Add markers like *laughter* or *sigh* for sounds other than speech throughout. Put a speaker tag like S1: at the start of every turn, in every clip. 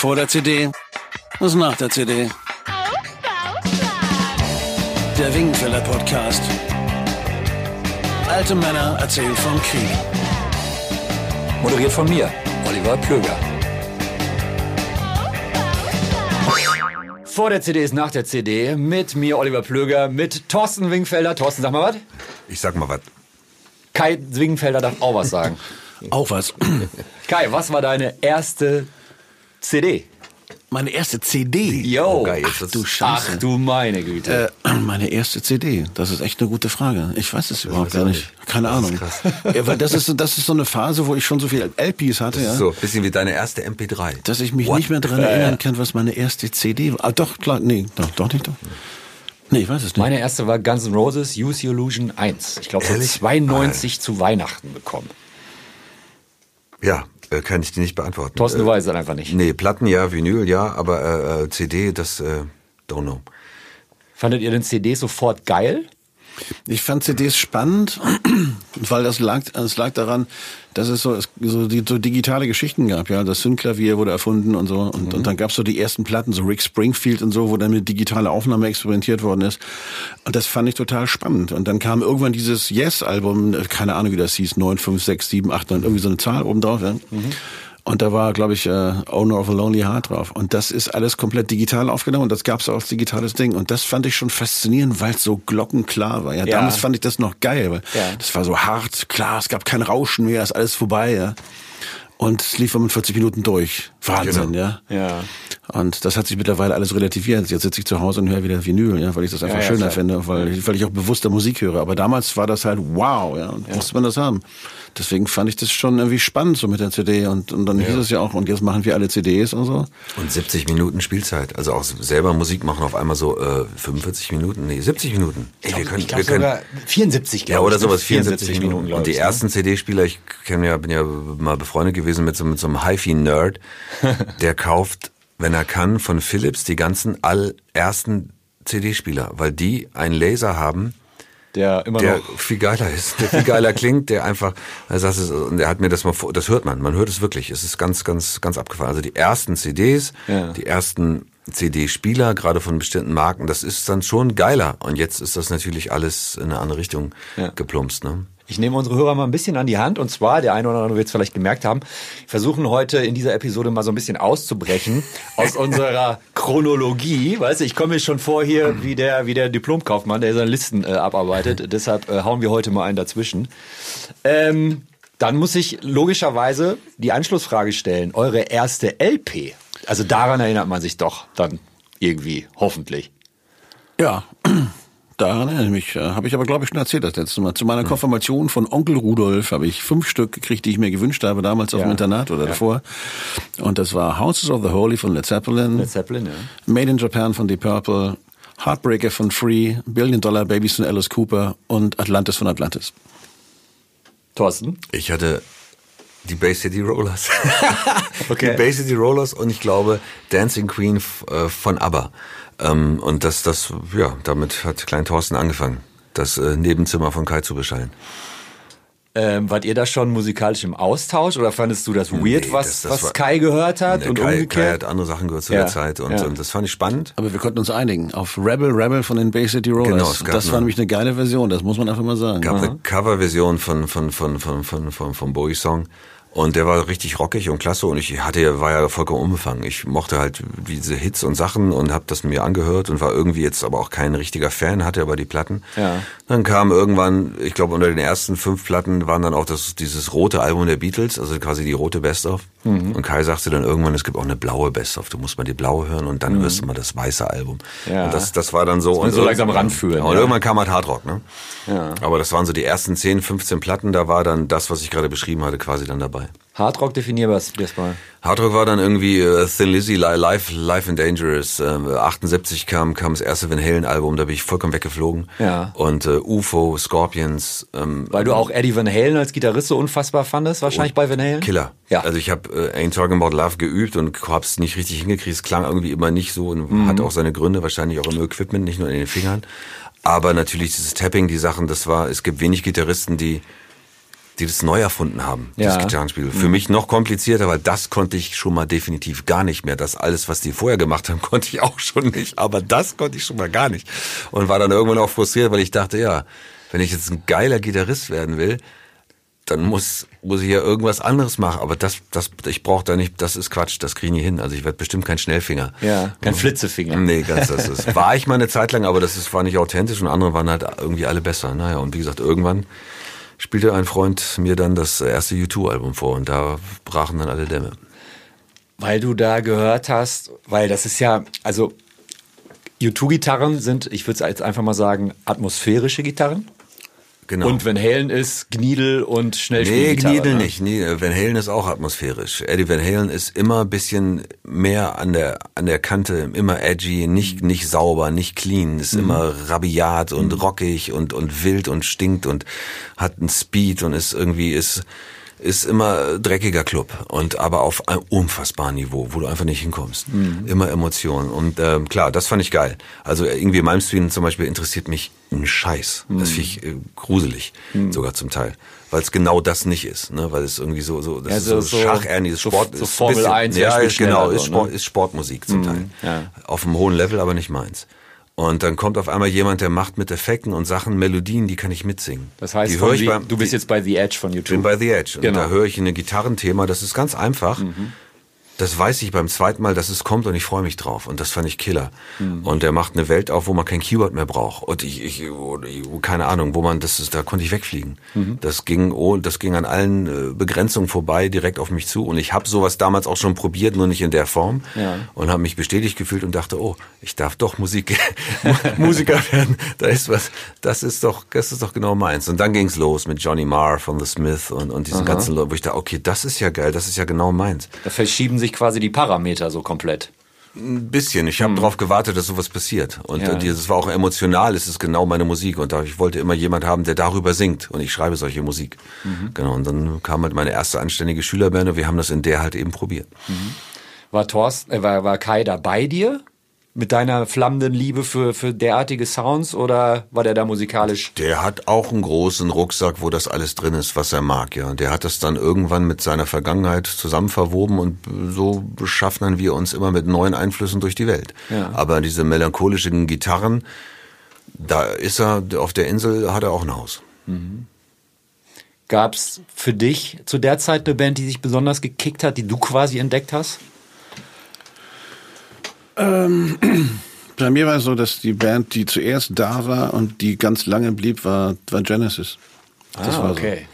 S1: Vor der CD, was nach der CD. Der Wingenfeller Podcast. Alte Männer erzählen vom Krieg.
S2: Moderiert von mir, Oliver Plöger. Vor der CD ist nach der CD mit mir, Oliver Plöger, mit Thorsten Wingfelder. Thorsten, sag mal was.
S3: Ich sag mal was.
S2: Kai Wingfelder darf auch was sagen. *laughs*
S1: Auch was.
S2: Kai, was war deine erste CD?
S1: Meine erste CD.
S2: Yo.
S3: Oh, geil,
S1: Ach du Scheiße.
S2: Ach du meine Güte.
S1: Äh, *clears throat* meine erste CD, das ist echt eine gute Frage. Ich weiß es überhaupt gar nicht. Keine Ahnung. *laughs* Ja, weil das ist, das ist so eine Phase, wo ich schon so viele LPs hatte, ja.
S3: So, bisschen wie deine erste MP3.
S1: Dass ich mich
S3: What
S1: nicht mehr daran erinnern kann, was meine erste CD war. Ah, doch, klar, nee, doch, doch nicht, doch. Nee, ich weiß es nicht.
S2: Meine erste war Guns N' Roses Use Your Illusion 1. Ich glaube, so
S3: Ehrlich?
S2: 92 zu Weihnachten bekommen.
S3: Ja, äh, kann ich dir nicht beantworten.
S2: Thorsten,
S3: äh,
S2: weißt es einfach nicht.
S3: Nee, Platten ja, Vinyl ja, aber äh, äh, CD, das äh, don't know.
S2: Fandet ihr den CD sofort geil?
S1: Ich fand CDs spannend, weil das lag, es lag daran, dass es so, so, die, so digitale Geschichten gab. Ja, das Synklavier wurde erfunden und so. Und, und dann gab's so die ersten Platten, so Rick Springfield und so, wo dann mit digitaler Aufnahme experimentiert worden ist. Und das fand ich total spannend. Und dann kam irgendwann dieses Yes-Album, keine Ahnung, wie das hieß, 9, 5, 6, 7, 8, 9, irgendwie so eine Zahl oben drauf. Ja. Und da war, glaube ich, äh, Owner of a Lonely Heart drauf. Und das ist alles komplett digital aufgenommen und das gab's auch als digitales Ding. Und das fand ich schon faszinierend, weil es so glockenklar war. Ja,
S2: Ja.
S1: damals fand ich das noch geil, weil
S2: Ja.
S1: das war so hart, klar, es gab kein Rauschen mehr, ist alles vorbei, ja. Und es lief 45 Minuten durch. Wahnsinn,
S3: Genau.
S1: ja.
S2: Ja.
S1: Und das hat sich mittlerweile alles relativiert. Jetzt sitze ich zu Hause und höre wieder Vinyl, ja, weil ich das einfach
S2: Ja, ja,
S1: schöner
S2: klar.
S1: finde, weil, ich- weil ich auch bewusster Musik höre. Aber damals war das halt wow, ja, und musste man das haben. Deswegen fand ich das schon irgendwie spannend so mit der CD und, und dann hieß es ja auch, und jetzt machen wir alle CDs und so.
S3: Und 70 Minuten Spielzeit. Also auch selber Musik machen auf einmal so äh, 45 Minuten, nee, 70 Minuten. Ey, wir können, wir können,
S2: sogar 74,
S3: Ja,
S2: glaub
S3: oder
S2: ich, ne?
S3: sowas, 74 Minuten.
S2: glaub
S3: und die
S2: ich, ne?
S3: ersten CD-Spieler, ich kenn ja, bin ja mal befreundet gewesen mit so, mit so einem HiFi-Nerd, *laughs* der kauft, wenn er kann, von Philips die ganzen allerersten CD-Spieler, weil die einen Laser haben,
S2: Der immer
S3: der
S2: noch.
S3: viel geiler ist, der viel geiler klingt, der einfach, also das ist, und er hat mir das mal vor, das hört man, man hört es wirklich, es ist ganz, ganz, ganz abgefahren. Also die ersten CDs,
S2: Ja.
S3: die ersten CD-Spieler, gerade von bestimmten Marken, das ist dann schon geiler. Und jetzt ist das natürlich alles in eine andere Richtung
S2: Ja.
S3: geplumpst, ne?
S2: Ich nehme unsere Hörer mal ein bisschen an die Hand und zwar, der eine oder andere wird es vielleicht gemerkt haben, versuchen heute in dieser Episode mal so ein bisschen auszubrechen aus unserer *laughs* Chronologie. Weißt du, ich komme mir schon vor hier wie der, wie der Diplomkaufmann, der seine Listen äh, abarbeitet. Deshalb äh, hauen wir heute mal einen dazwischen. Ähm, dann muss ich logischerweise die Anschlussfrage stellen. Eure erste LP. Also daran erinnert man sich doch dann irgendwie, hoffentlich.
S1: Ja, daran erinnere ich mich. Äh, Habe ich aber, glaube ich, schon erzählt das letzte Mal. Zu meiner Konfirmation von Onkel Rudolf habe ich fünf Stück gekriegt, die ich mir gewünscht habe, damals auf
S2: Ja.
S1: dem Internat oder
S2: Ja.
S1: davor. Und das war Houses of the Holy von Led Zeppelin,
S2: Led Zeppelin, ja.
S1: Made in Japan von Deep Purple, Heartbreaker von Free, Billion Dollar Babies von Alice Cooper und Atlantis von Atlantis.
S2: Thorsten?
S3: Ich hatte die Bay City Rollers. *laughs*
S2: Okay.
S3: Die Bay City Rollers und ich glaube Dancing Queen äh, von ABBA. Ähm, und das, das, ja, damit hat Klein Thorsten angefangen, das äh, Nebenzimmer von Kai zu beschallen.
S2: Ähm, wart ihr da schon musikalisch im Austausch oder fandest du das weird,
S3: Nee,
S2: was,
S3: das- das
S2: was
S3: war-
S2: Kai gehört hat
S3: Der
S2: und
S3: Kai, Kai
S2: umgekehrt?
S3: hat andere Sachen gehört zu
S2: Ja,
S3: der Zeit und,
S2: ja.
S3: und das fand ich spannend.
S1: Aber wir konnten uns einigen auf Rebel Rebel von den Bay City Rollers.
S3: Genau, es gab
S1: das war nämlich eine geile Version, das muss man einfach mal sagen.
S3: gab eine Coverversion von von von von von von vom Bowie Song und der war richtig rockig und klasse und ich hatte ja war ja vollkommen unbefangen. Ich mochte halt diese Hits und Sachen und habe das mir angehört und war irgendwie jetzt aber auch kein richtiger Fan, hatte aber die Platten.
S2: Ja.
S3: Dann kam irgendwann, ich glaube unter den ersten fünf Platten waren dann auch das dieses rote Album der Beatles, also quasi die rote Best of.
S2: Mhm.
S3: Und Kai sagte dann irgendwann, es gibt auch eine blaue Best of. Du musst mal die blaue hören und dann hörst du mal das weiße Album.
S2: Mhm. Ja.
S3: Und das das war dann so und
S2: so langsam ranfühlen,
S3: Ja, und irgendwann kam halt Hardrock, ne?
S2: Ja.
S3: Aber das waren so die ersten 10, 15 Platten, da war dann das, was ich gerade beschrieben hatte, quasi dann dabei.
S2: Hardrock definier was das mal.
S3: Hardrock war dann irgendwie äh, Thin Lizzy, Li- Life, Life and Dangerous. Äh, 78 kam, kam das erste Van Halen Album, da bin ich vollkommen weggeflogen.
S2: Ja.
S3: Und äh, UFO, Scorpions. Ähm,
S2: Weil du auch Eddie Van Halen als Gitarrist so unfassbar fandest, wahrscheinlich bei Van Halen?
S3: Killer.
S2: Ja.
S3: Also ich habe äh, Ain't Talking About Love geübt und hab's nicht richtig hingekriegt. Es klang irgendwie immer nicht so und
S2: Mhm.
S3: hat auch seine Gründe, wahrscheinlich auch im Equipment, nicht nur in den Fingern. Aber natürlich dieses Tapping, die Sachen, das war, es gibt wenig Gitarristen, die die das neu erfunden haben,
S2: Ja.
S3: das Gitarrenspiel. Für mich noch komplizierter, weil das konnte ich schon mal definitiv gar nicht mehr. Das alles, was die vorher gemacht haben, *laughs* konnte ich auch schon nicht. Aber das konnte ich schon mal gar nicht. Und war dann irgendwann auch frustriert, weil ich dachte, ja, wenn ich jetzt ein geiler Gitarrist werden will, dann muss, muss ich ja irgendwas anderes machen. Aber das, das, ich brauche da nicht, das ist Quatsch, das kriege ich nie hin. Also ich werde bestimmt kein Schnellfinger.
S2: Ja, kein Flitzefinger.
S3: Nee, ganz das ist. *laughs* War ich mal eine Zeit lang, aber das ist, war nicht authentisch und andere waren halt irgendwie alle besser. Naja, und wie gesagt, irgendwann spielte ein Freund mir dann das erste U2-Album vor und da brachen dann alle Dämme.
S2: Weil du da gehört hast, weil das ist ja, also U2-Gitarren sind, ich würde es jetzt einfach mal sagen, atmosphärische Gitarren.
S3: Genau.
S2: Und Van Halen ist Gniedel und
S3: Nee,
S2: Schnellspielgitarre.
S3: Gniedel
S2: ne?
S3: nicht. Nee, Van Halen ist auch atmosphärisch. Eddie Van Halen ist immer ein bisschen mehr an der, an der Kante, immer edgy, nicht, nicht sauber, nicht clean, ist immer rabiat und rockig und, und wild und stinkt und hat einen Speed und ist irgendwie, ist, ist immer dreckiger Club und aber auf einem unfassbaren Niveau, wo du einfach nicht hinkommst. Immer Emotionen und ähm, klar, das fand ich geil. Also irgendwie Malmsteen zum Beispiel interessiert mich ein Scheiß. Das finde ich äh, gruselig, sogar zum Teil. Weil es genau das nicht ist, ne? Weil es irgendwie so, so, das
S2: Ja,
S3: ist
S2: so-
S3: so,
S2: so-
S3: schachärniges
S2: so-
S3: Sport.
S2: so
S3: ist ein
S2: Formel
S3: bisschen-
S2: 1, wer
S3: ja,
S2: spielt
S3: ist genau,
S2: schneller
S3: ist,
S2: so,
S3: Sport,
S2: ne?
S3: ist Sportmusik zum Teil.
S2: ja.
S3: Auf einem hohen Level, aber nicht meins. Und dann kommt auf einmal jemand, der macht mit Effekten und Sachen Melodien, die kann ich mitsingen.
S2: Das heißt,
S3: die höre ich beim,
S2: du bist
S3: die,
S2: jetzt bei The Edge von
S3: bin
S2: YouTube.
S3: bei The Edge. Und
S2: Genau.
S3: da höre ich ein Gitarrenthema, das ist ganz einfach. Das weiß ich beim zweiten Mal, dass es kommt und ich freue mich drauf. Und das fand ich Killer. Und er macht eine Welt auf, wo man kein Keyword mehr braucht. Und ich, ich keine Ahnung, wo man, das ist, da konnte ich wegfliegen. Das ging, oh, das ging an allen äh, Begrenzungen vorbei, direkt auf mich zu. Und ich habe sowas damals auch schon probiert, nur nicht in der Form.
S2: Ja.
S3: Und habe mich bestätigt gefühlt und dachte, oh, ich darf doch Musik, *laughs* Musiker *laughs* werden. Da ist was, das ist doch, das ist doch genau meins. Und dann ging's los mit Johnny Marr von The Smith und, und diesen ganzen Leuten, wo ich dachte, okay, das ist ja geil, das ist ja genau meins.
S2: Da verschieben sich quasi die Parameter so komplett.
S3: Ein bisschen. Ich habe darauf gewartet, dass sowas passiert. Und
S2: Ja.
S3: äh, dieses war auch emotional. Es ist genau meine Musik. Und ich wollte immer jemand haben, der darüber singt. Und ich schreibe solche Musik. Genau. Und dann kam halt meine erste anständige Schülerband und wir haben das in der halt eben probiert.
S2: War Thorsten, äh, war, war Kai da bei dir? Mit deiner flammenden Liebe für, für derartige Sounds oder war der da musikalisch?
S3: Der hat auch einen großen Rucksack, wo das alles drin ist, was er mag, ja. Der hat das dann irgendwann mit seiner Vergangenheit zusammen verwoben und so beschaffen wir uns immer mit neuen Einflüssen durch die Welt.
S2: Ja.
S3: Aber diese melancholischen Gitarren, da ist er, auf der Insel hat er auch ein Haus.
S2: Gab's für dich zu der Zeit eine Band, die sich besonders gekickt hat, die du quasi entdeckt hast? *clears throat*
S1: Bei mir war es so, dass die Band, die zuerst da war und die ganz lange blieb, war, war Genesis. Das
S2: ah,
S1: war so.
S2: okay.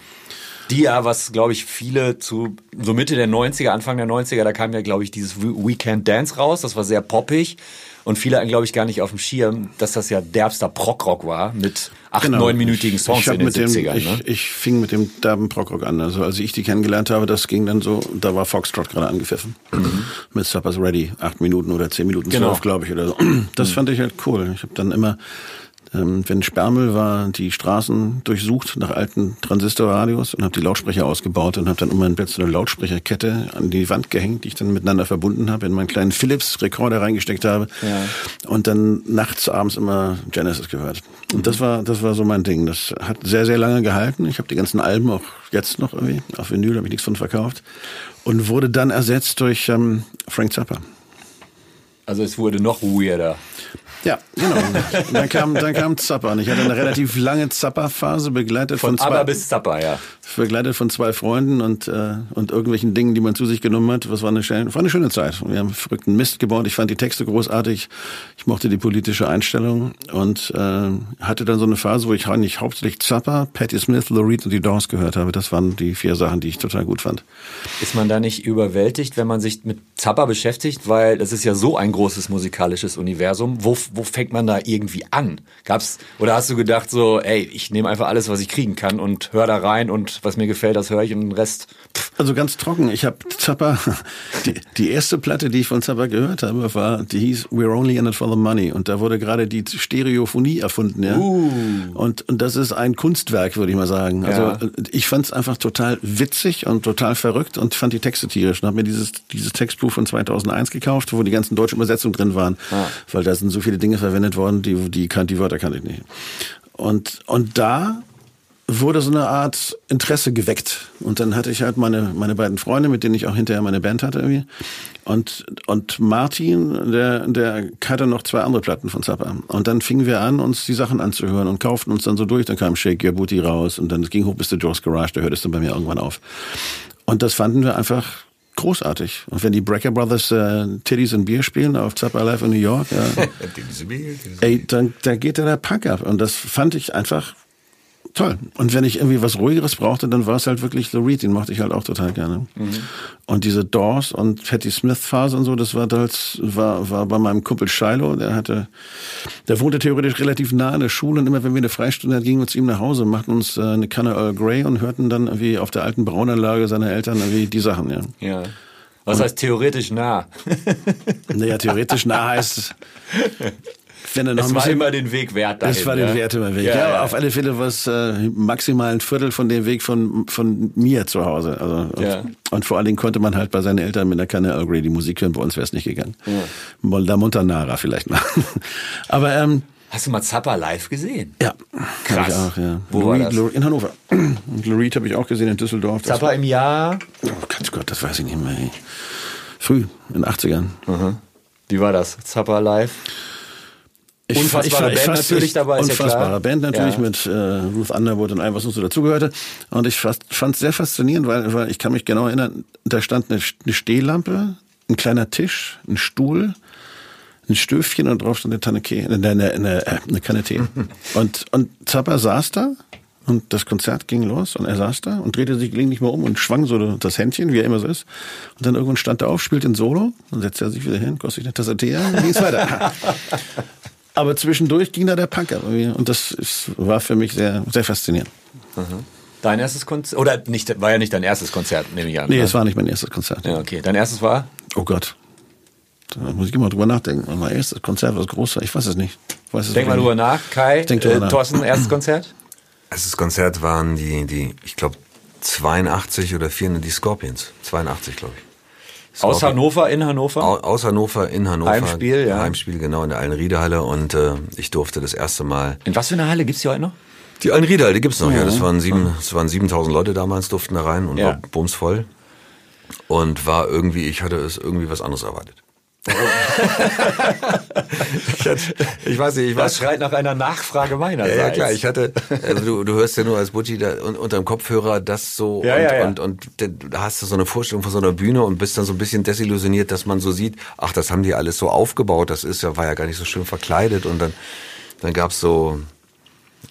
S2: Die ja, was glaube ich viele zu so Mitte der 90er, Anfang der 90er, da kam ja glaube ich dieses Weekend Dance raus, das war sehr poppig und viele hatten glaube ich gar nicht auf dem Schirm, dass das ja derbster Prog-Rock war mit acht, neunminütigen Songs
S1: ich, ich
S2: in den
S1: mit dem,
S2: 70ern.
S1: ich,
S2: ne?
S1: ich fing mit dem derben Prog-Rock an. Also als ich die kennengelernt habe, das ging dann so, da war Foxtrot gerade angepfiffen. Mit Supper's Ready. Acht Minuten oder zehn Minuten
S2: Mhm. Genau.
S1: glaube ich, oder so. Das fand ich halt cool. Ich habe dann immer, wenn Sperrmüll war, die Straßen durchsucht nach alten Transistorradios und habe die Lautsprecher ausgebaut und habe dann im Bett so eine Lautsprecherkette an die Wand gehängt, die ich dann miteinander verbunden habe, in meinen kleinen Philips-Rekorder reingesteckt habe
S2: Ja.
S1: und dann nachts, abends immer Genesis gehört. Und das war, das war so mein Ding. Das hat sehr, sehr lange gehalten. Ich habe die ganzen Alben auch jetzt noch irgendwie auf Vinyl, habe ich nichts von verkauft und wurde dann ersetzt durch ähm, Frank Zappa.
S2: Also es wurde noch weirder.
S1: Ja, genau. Dann kam, dann kam Zappa. Und ich hatte eine relativ lange Zappa-Phase, begleitet von,
S2: Von
S1: zwei,
S2: Aber bis Zappa, ja.
S1: begleitet von zwei Freunden und, äh, und irgendwelchen Dingen, die man zu sich genommen hat. Was war eine, schöne, war eine schöne Zeit. Wir haben verrückten Mist gebaut. Ich fand die Texte großartig. Ich mochte die politische Einstellung und äh, hatte dann so eine Phase, wo ich eigentlich hauptsächlich Zappa, Patti Smith, Lou Reed und die Doors gehört habe. Das waren die vier Sachen, die ich total gut fand.
S2: Ist man da nicht überwältigt, wenn man sich mit Zappa beschäftigt? Weil das ist ja so ein großes musikalisches Universum. Wo, wo fängt man da irgendwie an? Gab's, oder hast du gedacht so, ey, ich nehme einfach alles, was ich kriegen kann und hör da rein und was mir gefällt, das höre ich und den Rest, pff,
S1: Also ganz trocken. Ich habe Zappa, *laughs* die, die erste Platte, die ich von Zappa gehört habe, war, die hieß We're Only in it for the Money. Und da wurde gerade die Stereophonie erfunden. Ja? Und, und das ist ein Kunstwerk, würde ich mal sagen. Also
S2: Ja.
S1: ich fand es einfach total witzig und total verrückt und fand die Texte tierisch. Und habe mir dieses, dieses Textbuch von 2001 gekauft, wo die ganzen deutschen Übersetzungen drin waren. Weil da sind so viele Dinge verwendet worden, die, die, die Wörter kannte ich nicht. Und, und da wurde so eine Art Interesse geweckt. Und dann hatte ich halt meine, meine beiden Freunde, mit denen ich auch hinterher meine Band hatte irgendwie. Und, und Martin, der, der hatte noch zwei andere Platten von Zappa. Und dann fingen wir an, uns die Sachen anzuhören und kauften uns dann so durch. Dann kam Shake Your Booty raus und dann ging hoch bis zu Joe's Garage, da hört es dann bei mir irgendwann auf. Und das fanden wir einfach großartig. Und wenn die Brecker Brothers äh, Titties und Bier spielen auf Zappa Live in New York, ja, *laughs* ey, dann, da geht da der Punk ab. Und das fand ich einfach toll. Und wenn ich irgendwie was Ruhigeres brauchte, dann war es halt wirklich Lou Reed, den mochte ich halt auch total gerne. Mhm. Und diese Doors und Patti Smith Phase und so, das war das war, war bei meinem Kumpel Shiloh, der hatte, der wohnte theoretisch relativ nah an der Schule und immer wenn wir eine Freistunde hatten, gingen wir zu ihm nach Hause, machten uns äh, eine Kanne Earl Grey und hörten dann irgendwie auf der alten Braunanlage seiner Eltern irgendwie die Sachen, ja.
S2: Ja. Was heißt theoretisch nah?
S1: naja, theoretisch nah heißt, *laughs* wenn er noch
S2: es war
S1: bisschen,
S2: immer den Weg wert dahin.
S1: Es war den
S2: ja?
S1: Wert immer Weg.
S2: Ja,
S1: Ja,
S2: ja.
S1: auf alle Fälle war es äh, maximal ein Viertel von dem Weg von, von mir zu Hause. Also,
S2: Ja.
S1: und, und vor allen Dingen konnte man halt bei seinen Eltern mit einer Kanne Earl Grey die Musik hören. Bei uns wäre es nicht gegangen. Molda Montanara vielleicht mal. *laughs* Aber ähm,
S2: Hast du mal Zappa live gesehen?
S1: ja,
S2: Krass.
S1: Ich auch. Ja.
S2: Wo
S1: Lou
S2: war das?
S1: Lou- in Hannover. *clears throat* Und Reed habe ich auch gesehen in Düsseldorf. Das
S2: Zappa im Jahr.
S1: Oh Gott, Gott, das weiß ich nicht mehr. Früh, in den 80ern.
S2: Wie war das? Zappa live?
S1: Ich,
S2: Unfassbare Band natürlich dabei, ist ja klar.
S1: Band natürlich
S2: Ja.
S1: mit äh, Ruth Underwood und allem, was uns so dazugehörte. Und ich fand es sehr faszinierend, weil, weil ich kann mich genau erinnern, da stand eine, eine Stehlampe, ein kleiner Tisch, ein Stuhl, ein Stöfchen und drauf stand eine Tanne Tee, eine, eine, eine, äh, eine Kanne Tee. *laughs* und, und Zappa saß da und das Konzert ging los und er saß da und drehte sich gelegentlich mal um und schwang so das Händchen, wie er immer so ist. Und dann irgendwann stand er auf, spielte ein Solo, dann setzte er sich wieder hin, goss sich eine Tasse Tee ein und ging es weiter. *laughs* Aber zwischendurch ging da der Punk ab. Und das ist, war für mich sehr, sehr faszinierend.
S2: Dein erstes Konzert? Oder nicht, war ja nicht dein erstes Konzert, nehme ich an.
S1: Nee,
S2: ne?
S1: es war nicht mein erstes Konzert.
S2: Ja, okay. Dein erstes war?
S1: Oh Gott. Da muss ich immer drüber nachdenken. Mein erstes Konzert, was groß war, ich weiß es nicht. Ich weiß es
S2: Denk mal drüber
S1: nicht.
S2: nach. Kai,
S1: denk drüber
S2: äh,
S1: nach.
S2: Thorsten, erstes Konzert?
S3: Erstes Konzert waren die, die ich glaube, 82 oder 4, die Scorpions. 82, glaube ich.
S2: Aus Hannover, in Hannover?
S3: Au- Aus Hannover, in Hannover.
S2: Heimspiel, ja.
S3: Heimspiel, genau, in der Allenriederhalle. Und äh, ich durfte das erste Mal...
S2: In was für einer Halle gibt's die heute noch?
S3: Die Allenriederhalle, die gibt's noch, ja. Das waren, sieben, das waren 7000 Leute damals, durften da rein und
S2: Ja.
S3: war bumsvoll. Und war irgendwie, ich hatte es irgendwie was anderes erwartet. Ich, hatte, ich weiß nicht, ich war
S2: Das schreit nach einer Nachfrage meinerseits.
S3: Ja, ja, klar, ich hatte, also du, du hörst ja nur als Butchi da un, unterm Kopfhörer das so
S2: Ja,
S3: und,
S2: ja, ja.
S3: und, und da hast du so eine Vorstellung von so einer Bühne und bist dann so ein bisschen desillusioniert, dass man so sieht, ach, das haben die alles so aufgebaut, das ist ja, war ja gar nicht so schön verkleidet und dann, dann gab's so,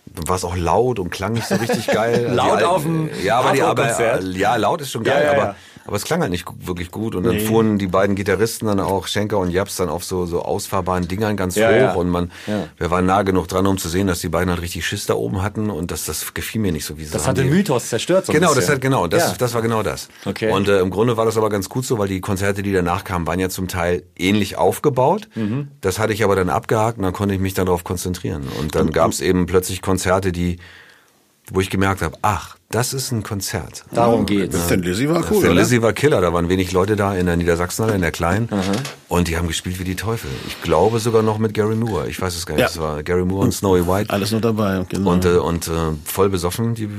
S3: dann war es auch laut und klang nicht so richtig geil. *laughs* Also
S2: Laut
S3: alten-
S2: auf dem
S3: ja, aber die, aber, ja, laut ist schon geil,
S2: Ja, ja,
S3: aber. Aber es klang halt nicht wirklich gut und dann fuhren die beiden Gitarristen dann auch, Schenker und Japs, dann auf so, so ausfahrbaren Dingern ganz
S2: Ja,
S3: hoch
S2: ja.
S3: und man,
S2: Ja.
S3: wir waren nah genug dran, um zu sehen, dass die beiden halt richtig Schiss da oben hatten und das, das gefiel mir nicht so, wie sie
S2: Das hat den Mythos zerstört so
S3: Genau, das hat genau, das, das war genau das.
S2: Okay.
S3: Und äh, im Grunde war das aber ganz gut so, weil die Konzerte, die danach kamen, waren ja zum Teil ähnlich aufgebaut.
S2: Mhm.
S3: Das hatte ich aber dann abgehakt und dann konnte ich mich dann darauf konzentrieren. Und dann gab es eben plötzlich Konzerte, die, wo ich gemerkt habe, ach, das ist ein Konzert.
S2: Darum geht's.
S1: Thin Lizzy war cool,
S3: Thin? Lizzy war Killer, da waren wenig Leute da in der Niedersachsenhalle, in der Kleinen. Und die haben gespielt wie die Teufel. Ich glaube sogar noch mit Gary Moore. Ich weiß es gar nicht.
S1: Ja.
S3: Es war Gary Moore und Snowy White.
S1: Alles noch dabei. Genau.
S3: Und, äh, und äh, voll besoffen, die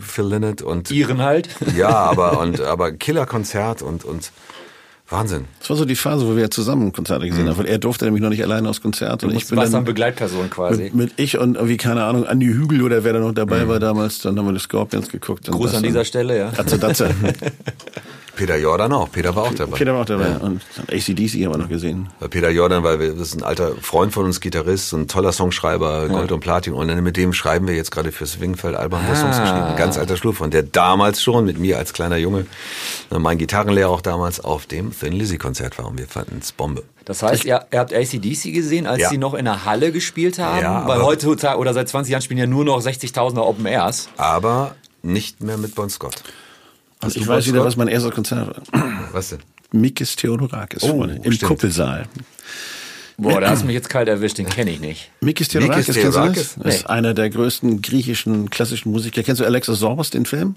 S3: Phil Lynott. Und
S2: Iren halt.
S3: ja, *laughs* aber und aber Killerkonzert und und Wahnsinn.
S1: das war so die Phase, wo wir ja zusammen Konzerte gesehen haben. Weil er durfte nämlich noch nicht alleine aufs Konzert. Und
S2: Du
S1: ich bin
S2: warst dann
S1: dann
S2: Begleitperson quasi.
S1: mit, mit ich und irgendwie, keine Ahnung, Andi Hügel oder wer da noch dabei war damals. Dann haben wir die Scorpions geguckt. und
S2: Gruß
S1: das
S2: an dieser Stelle, ja.
S1: Datze, Datze. *laughs*
S3: Peter Jordan auch. Peter war auch dabei.
S1: Peter war auch dabei. Und ACDC haben wir noch gesehen.
S3: Weil Peter Jordan, weil wir, das ist ein alter Freund von uns, Gitarrist, ein toller Songschreiber, Gold und Platin. Und dann mit dem schreiben wir jetzt gerade fürs Wingfeld-Album der Songs
S2: Ah.
S3: geschrieben. Ein ganz alter Schlur von der damals schon mit mir als kleiner Junge, äh, mein Gitarrenlehrer auch damals auf dem Thin Lizzy Konzert war und wir fanden es Bombe.
S2: Das heißt, ihr, ihr habt ACDC gesehen, als
S3: Ja.
S2: sie noch in der Halle gespielt haben?
S3: Ja,
S2: Weil heutzutage oder seit 20 Jahren spielen ja nur noch 60.000er Open Airs.
S3: Aber nicht mehr mit Bon Scott.
S1: Und ich
S3: du
S1: weiß wieder, was mein erstes Konzert war.
S3: Was denn?
S1: Mikis Theodorakis, Freunde, im
S3: stimmt.
S1: Kuppelsaal.
S2: Boah, da hast du *clears throat* mich jetzt kalt erwischt, den kenne ich nicht.
S1: Mikis Theodorakis,
S3: Mikis
S1: kennst du das?
S3: Theodorakis?
S1: Das ist einer der größten griechischen klassischen Musiker. Kennst du Alexis Sorbos, den Film?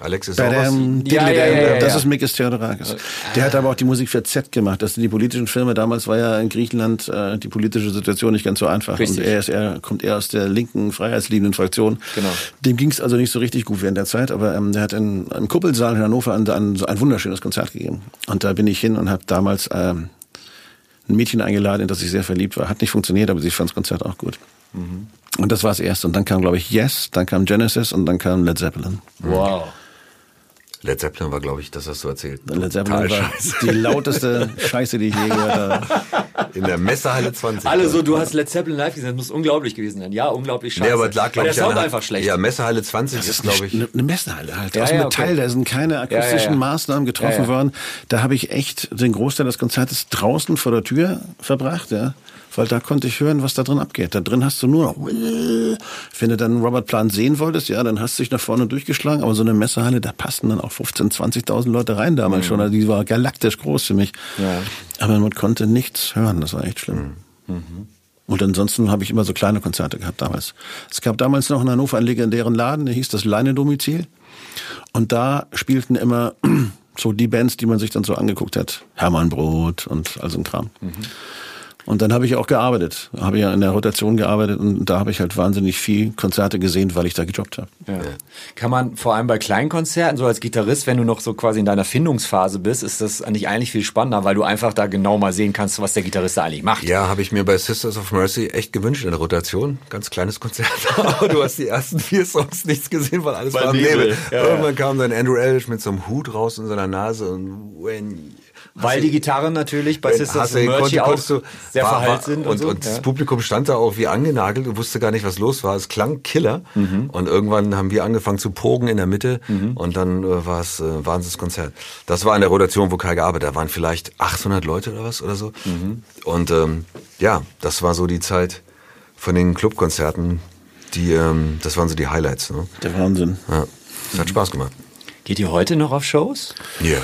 S3: Alexis
S1: Badam,
S3: Sorbas.
S2: Ja, ja, ja, ja,
S1: Das
S2: ja.
S1: ist Mikis Theodorakis. Der hat aber auch die Musik für Z gemacht. Das sind die politischen Filme. Damals war ja in Griechenland äh, die politische Situation nicht ganz so einfach.
S2: Richtig.
S1: Und er, ist, er kommt eher aus der linken, freiheitsliebenden Fraktion.
S2: Genau.
S1: Dem ging es also nicht so richtig gut während der Zeit. Aber ähm, der hat in, im Kuppelsaal in Hannover ein, ein, ein wunderschönes Konzert gegeben. Und da bin ich hin und habe damals ähm, ein Mädchen eingeladen, in das ich sehr verliebt war. Hat nicht funktioniert, aber sie fand das Konzert auch gut.
S2: Mhm.
S1: Und das war das erste. Und dann kam, glaube ich, Yes, dann kam Genesis und dann kam Led Zeppelin.
S2: Wow.
S3: Led Zeppelin war, glaube ich, das hast du erzählt.
S1: Led Zeppelin
S3: Total
S1: war
S3: scheiße.
S1: die lauteste Scheiße, die ich je gehört habe. *laughs*
S3: In der Messehalle 20.
S2: Alle so, du hast Led Zeppelin live gesehen, das muss unglaublich gewesen sein. Ja, unglaublich scheiße.
S3: Nee, aber lag, glaube
S2: der
S3: ich,
S2: Sound einfach schlecht.
S3: Ja, Messehalle 20 ist, glaube ich.
S1: Eine, eine Messehalle halt.
S2: Ja,
S1: aus
S2: ja,
S1: Metall,
S2: okay.
S1: da sind keine akustischen
S2: Ja, ja, ja.
S1: Maßnahmen getroffen
S2: Ja, ja.
S1: worden. Da habe ich echt den Großteil des Konzertes draußen vor der Tür verbracht, ja. Weil da konnte ich hören, was da drin abgeht. Da drin hast du nur noch, wenn du dann Robert Plant sehen wolltest, ja, dann hast du dich nach vorne durchgeschlagen. Aber so eine Messehalle, da passten dann auch 15.000, 20.000 Leute rein damals schon. Also die war galaktisch groß für mich.
S2: Mhm. Ja.
S1: Aber man konnte nichts hören. Das war echt schlimm.
S2: Mhm.
S1: Und ansonsten habe ich immer so kleine Konzerte gehabt damals. Es gab damals noch in Hannover einen legendären Laden, der hieß das Leine-Domizil. Und da spielten immer *clears throat* so die Bands, die man sich dann so angeguckt hat. Hermann Brot und all so ein Kram. Und dann habe ich auch gearbeitet. Habe ja in der Rotation gearbeitet und da habe ich halt wahnsinnig viel Konzerte gesehen, weil ich da gejobbt habe.
S2: Ja. Kann man vor allem bei Kleinkonzerten, so als Gitarrist, wenn du noch so quasi in deiner Findungsphase bist, ist das eigentlich eigentlich viel spannender, weil du einfach da genau mal sehen kannst, was der Gitarrist da eigentlich macht.
S3: Ja, habe ich mir bei Sisters of Mercy echt gewünscht in der Rotation. Ganz kleines Konzert. Aber *laughs* du hast die ersten vier Songs nichts gesehen, weil alles
S2: Weil
S3: war im
S2: Nebel.
S3: Nebel.
S2: Ja,
S3: Irgendwann kam dann Andrew Eldridge mit so einem Hut raus in seiner Nase und when
S2: Weil die Gitarren natürlich bei
S3: Wenn
S2: Sisters Mercy
S3: konntest-
S2: auch
S3: du-
S2: sehr verhallt sind.
S3: Und,
S2: Und, so.
S3: und das
S2: ja.
S3: Publikum stand da auch wie angenagelt und wusste gar nicht, was los war. Es klang Killer.
S2: Mhm.
S3: Und irgendwann haben wir angefangen zu pogen in der Mitte und dann äh, war es äh, Wahnsinnskonzert. Das war in der Rotation, wo Kai gearbeitet. Da waren vielleicht 800 Leute oder was oder so.
S2: Mhm.
S3: Und ähm, ja, das war so die Zeit von den Clubkonzerten. Die, ähm, das waren so die Highlights. Ne?
S1: Der Wahnsinn.
S3: Ja, es hat Spaß gemacht.
S2: Geht ihr heute noch auf Shows?
S3: Ja.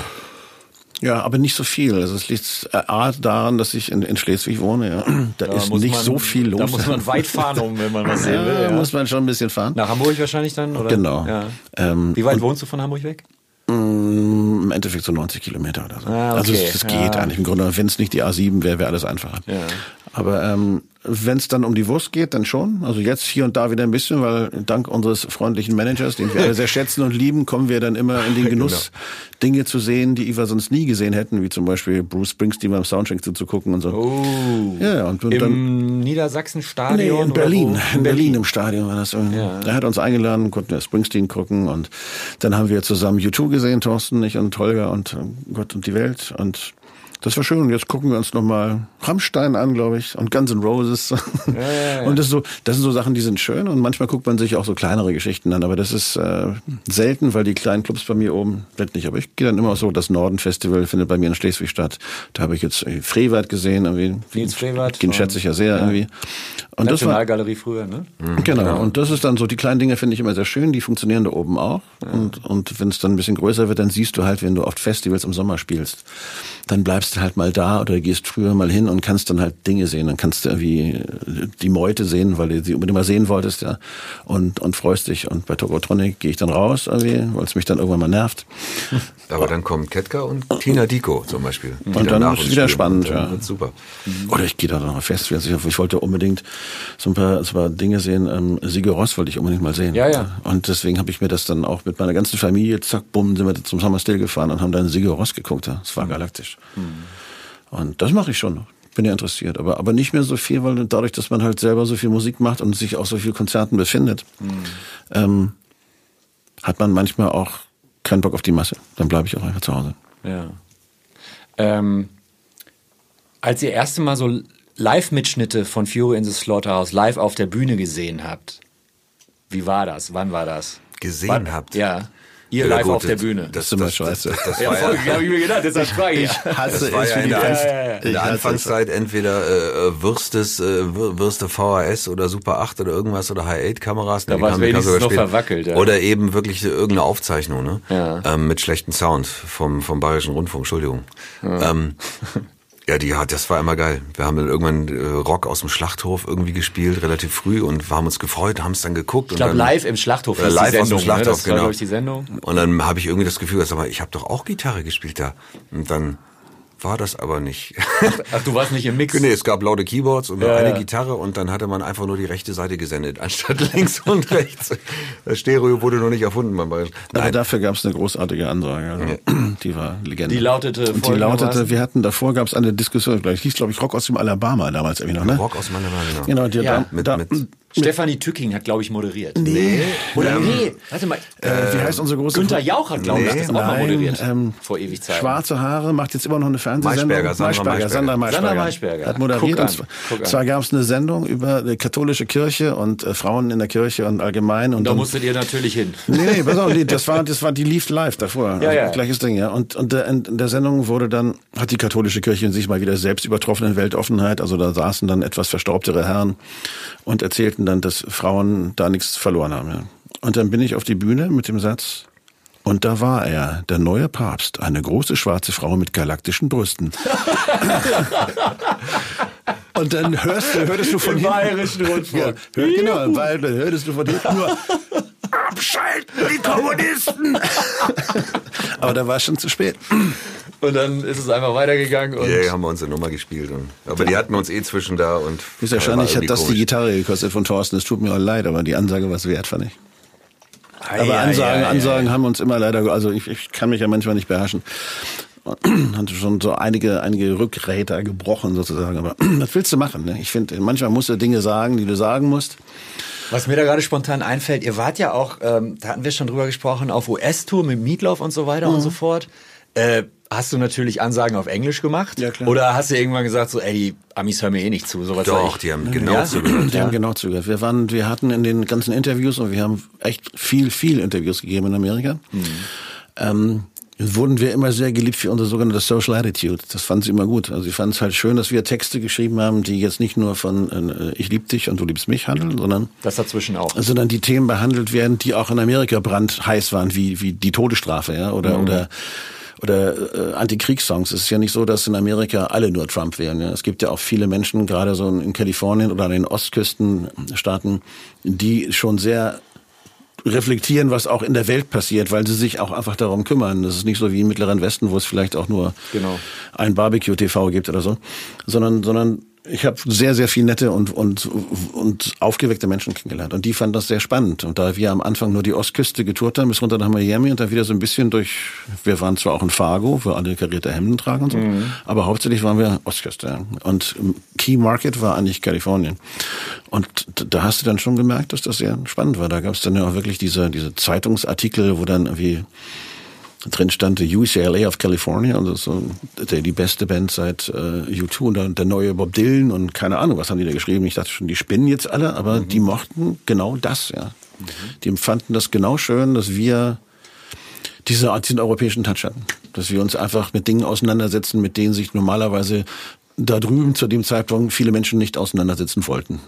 S1: Ja, aber nicht so viel. Also es liegt äh, A daran, dass ich in, in Schleswig wohne. Ja. Da ist
S2: muss
S1: nicht
S2: man-
S1: so viel los.
S2: Da muss man weit fahren, um, wenn man was *laughs* sehen will.
S1: ja,
S2: Ja.
S1: muss man schon ein bisschen fahren.
S2: Nach Hamburg wahrscheinlich dann? Oder?
S1: Genau.
S2: Ja.
S1: Ähm,
S2: Wie weit wohnst du von Hamburg weg?
S1: Mm, Im Endeffekt so 90 Kilometer oder so.
S2: Ah, okay.
S1: Also es, es geht eigentlich im Grunde. Wenn es nicht die A7 wäre, wäre alles einfacher.
S2: Ja.
S1: Aber ähm, wenn es dann um die Wurst geht, dann schon. Also jetzt hier und da wieder ein bisschen, weil dank unseres freundlichen Managers, den wir alle sehr schätzen und lieben, kommen wir dann immer in den *laughs* Genuss, Dinge zu sehen, die wir sonst nie gesehen hätten, wie zum Beispiel Bruce Springsteen beim Soundcheck zuzugucken und so.
S2: Oh.
S1: Ja, und, und dann
S2: Im
S1: Nee,
S2: Niedersachsen-Stadion?
S1: in
S2: oder
S1: Berlin. In Berlin im Stadion war das. irgendwie.
S2: Ja.
S1: Er hat uns eingeladen, konnten wir Springsteen gucken und dann haben wir zusammen U2 gesehen, Thorsten, ich und Holger und äh, Gott und die Welt und das war schön. Und jetzt gucken wir uns nochmal Rammstein an, glaube ich, und Guns N' Roses. *laughs* Und das, ist so, das sind so Sachen, die sind schön. Und manchmal guckt man sich auch so kleinere Geschichten an. Aber das ist äh, selten, weil die kleinen Clubs bei mir oben sind nicht. Aber ich gehe dann immer so, das Norden-Festival findet bei mir in Schleswig statt. Da habe ich jetzt äh, Frevert gesehen. Irgendwie.
S2: Nils Frevert
S1: Den schätze ich ja sehr irgendwie. Und das war,
S2: Nationalgalerie früher, ne?
S1: Genau. Und das ist dann so, die kleinen Dinge finde ich immer sehr schön, die funktionieren da oben auch. Und, und wenn es dann ein bisschen größer wird, dann siehst du halt, wenn du oft Festivals im Sommer spielst, dann bleibst du halt mal da oder gehst früher mal hin und kannst dann halt Dinge sehen. Dann kannst du irgendwie äh, die Meute sehen, weil du sie unbedingt mal sehen wolltest, ja. Und, und freust dich. Und bei Tokotronic gehe ich dann raus, irgendwie, weil es mich dann irgendwann mal nervt.
S3: Aber dann kommen Ketka und Tina Diko zum Beispiel.
S1: Und dann ist es wieder
S3: spielen.
S1: spannend, ja.
S3: Super.
S1: Oder ich gehe da noch auf Festivals. Ich, ich wollte unbedingt so ein paar, so ein paar Dinge sehen. Ähm, Sigur Ross wollte ich unbedingt mal sehen.
S2: Ja, ja.
S1: Und deswegen habe ich mir das dann auch mit meiner ganzen Familie, zack, bumm, sind wir zum Summer Still gefahren und haben dann Sigur Ross geguckt. Ja. Das war galaktisch. Und das mache ich schon noch. Bin ja interessiert. Aber, aber nicht mehr so viel, weil dadurch, dass man halt selber so viel Musik macht und sich auf so viel Konzerten befindet, ähm, hat man manchmal auch keinen Bock auf die Masse. Dann bleibe ich auch einfach zu Hause.
S2: Ja. Ähm, als ihr erste Mal so Live-Mitschnitte von Fury in the Slaughterhouse live auf der Bühne gesehen habt, wie war das? Wann war das?
S3: Gesehen
S2: Wann,
S3: habt?
S2: Ja. Ihr
S3: Ja,
S2: live
S3: gut,
S2: auf der
S3: das-
S2: Bühne.
S3: Das,
S1: ist immer
S3: das, das,
S1: scheiße.
S3: das, das,
S2: ja,
S3: war
S2: voll,
S3: ja,
S2: hab ich mir gedacht, deshalb frage ich.
S3: das war ja in der,
S2: Ja,
S3: Anf
S2: ja, ja.
S3: in der
S1: Ich hasse
S3: Anfangszeit entweder äh, Würstes, äh, Wür- Würste VHS oder Super 8 oder irgendwas oder High 8 Kameras.
S2: Da
S3: die kamen
S2: wenigstens noch verwackelt, ja.
S3: Oder eben wirklich irgendeine Aufzeichnung, ne?
S2: Ja.
S3: Ähm, mit schlechtem Sound vom, vom Bayerischen Rundfunk, Entschuldigung. Ähm, *laughs* Ja, die hat, das war immer geil. Wir haben dann irgendwann äh, Rock aus dem Schlachthof irgendwie gespielt, relativ früh und haben uns gefreut, haben es dann geguckt.
S2: Ich glaube, live im Schlachthof
S3: Äh,
S2: ist
S3: live
S2: die
S3: aus dem
S2: Sendung, ne?
S3: Schlachthof,
S2: Das war,
S3: genau.
S2: glaube ich, die Sendung.
S3: Und dann habe ich irgendwie das Gefühl, dass, aber ich habe doch auch Gitarre gespielt da. Und dann war das aber nicht.
S2: Ach, du warst nicht im Mix? *laughs*
S3: nee, es gab laute Keyboards und nur
S2: Ja,
S3: eine
S2: ja.
S3: Gitarre und dann hatte man einfach nur die rechte Seite gesendet, anstatt *laughs* links und rechts. Das Stereo wurde noch nicht erfunden beim Bayerischen.
S1: Aber
S3: Nein,
S1: dafür gab es eine großartige Ansage. Also, *clears throat* Die war Legende.
S2: Die lautete
S1: Und die lautete, wir hatten davor gab es eine Diskussion, gleich hieß glaube ich Rock aus dem Alabama damals irgendwie noch, ne?
S3: Rock aus meiner Meinung.
S1: Genau, die,
S2: Ja,
S1: da,
S3: mit-
S1: da,
S3: mit-
S2: Stefanie Tücking hat, glaube ich, moderiert.
S1: Nee.
S2: Oder nee, warte mal.
S1: äh, wie heißt unsere große
S2: Günther Jauch hat, glaube ich,
S3: Nee,
S2: das auch mal
S1: nein,
S2: moderiert.
S1: ähm,
S2: vor ewig Zeit.
S1: Schwarze Haare, macht jetzt immer noch eine Fernsehsendung.
S3: Maischberger, Sandra Maischberger.
S1: Sandra Maischberger.
S2: Sandra Maischberger.
S1: Hat moderiert.
S2: Guck an,
S1: und zwar,
S2: guck an.
S1: zwar gab es eine Sendung über die katholische Kirche und äh, Frauen in der Kirche und allgemein. Und
S2: da
S1: dann-
S2: musstet ihr natürlich hin.
S1: Nee, nee, pass auf, die- das *laughs* war, das war, die lief live davor.
S2: Ja, ja.
S1: Gleiches Ding, ja. Und, und der, in der Sendung wurde dann, hat die katholische Kirche in sich mal wieder selbst übertroffen in Weltoffenheit. Also da saßen dann etwas verstaubtere Herren und erzählten dann, dass Frauen da nichts verloren haben, ja. Und dann bin ich auf die Bühne mit dem Satz, und da war er, der neue Papst, eine große schwarze Frau mit galaktischen Brüsten. *laughs* Und dann hörst du, hörtest du von
S2: Im
S1: hinten.
S2: Bayerischen Rundfunk.
S1: Ja, hör, genau, weil hörtest du von hinten nur Abschalten, die Kommunisten! *laughs* Aber da war es schon zu spät.
S2: Und dann ist es einfach weitergegangen. Und
S3: Ja, haben wir unsere Nummer gespielt. Und, aber die hatten uns eh zwischen da und.
S1: Wahrscheinlich
S3: war
S1: hat das die
S3: komisch.
S1: Gitarre gekostet von Thorsten. Es tut mir auch leid, aber die Ansage war es wert, fand ich. Aber
S2: ja,
S1: Ansagen,
S2: ja, ja,
S1: Ansagen haben uns immer leider, also ich, ich kann mich ja manchmal nicht beherrschen. *clears throat* Hatte schon so einige, einige Rückräder gebrochen sozusagen. Aber *clears throat* was willst du machen? Ne? Ich finde, manchmal musst du Dinge sagen, die du sagen musst.
S2: Was mir da gerade spontan einfällt, ihr wart ja auch, ähm, da hatten wir schon drüber gesprochen, auf US-Tour mit Meatloaf und so weiter
S1: Mhm.
S2: und so fort. Äh, hast du natürlich Ansagen auf Englisch gemacht?
S1: Ja, klar.
S2: Oder hast du irgendwann gesagt, so, ey, die Amis hören mir eh nicht zu? Sowas
S3: Doch, die haben genau
S2: Ja?
S3: zugehört.
S1: Die haben genau zugehört. Wir waren, wir hatten in den ganzen Interviews und wir haben echt viel, viel Interviews gegeben in Amerika. Ähm, wurden wir immer sehr geliebt für unsere sogenannte Social Attitude. Das fanden sie immer gut. Also sie fanden es halt schön, dass wir Texte geschrieben haben, die jetzt nicht nur von äh, ich lieb dich und du liebst mich handeln, sondern
S2: Das dazwischen auch.
S1: sondern die Themen behandelt werden, die auch in Amerika brandheiß waren, wie wie die Todesstrafe, ja, oder oder oder äh, Antikriegssongs. Es ist ja nicht so, dass in Amerika alle nur Trump wählen. Ja. Es gibt ja auch viele Menschen, gerade so in Kalifornien oder an den Ostküstenstaaten, die schon sehr reflektieren, was auch in der Welt passiert, weil sie sich auch einfach darum kümmern. Das ist nicht so wie im Mittleren Westen, wo es vielleicht auch nur
S2: Genau.
S1: ein Barbecue-TV gibt oder so, sondern, sondern ich habe sehr, sehr viel nette und, und, und aufgeweckte Menschen kennengelernt. Und die fanden das sehr spannend. Und da wir am Anfang nur die Ostküste getourt haben, bis runter nach Miami und dann wieder so ein bisschen durch, wir waren zwar auch in Fargo, wo alle karierte Hemden tragen und so, aber hauptsächlich waren wir Ostküste. Und Key Market war eigentlich Kalifornien. Und da hast du dann schon gemerkt, dass das sehr spannend war. Da gab es dann ja auch wirklich diese, diese Zeitungsartikel, wo dann irgendwie drin stand die UCLA of California, also so der, die beste Band seit äh, U2 und dann der neue Bob Dylan und keine Ahnung, was haben die da geschrieben. Ich dachte schon, die spinnen jetzt alle, aber die mochten genau das, ja. Die empfanden das genau schön, dass wir diese, diesen europäischen Touch hatten. Dass wir uns einfach mit Dingen auseinandersetzen, mit denen sich normalerweise da drüben zu dem Zeitpunkt viele Menschen nicht auseinandersetzen wollten.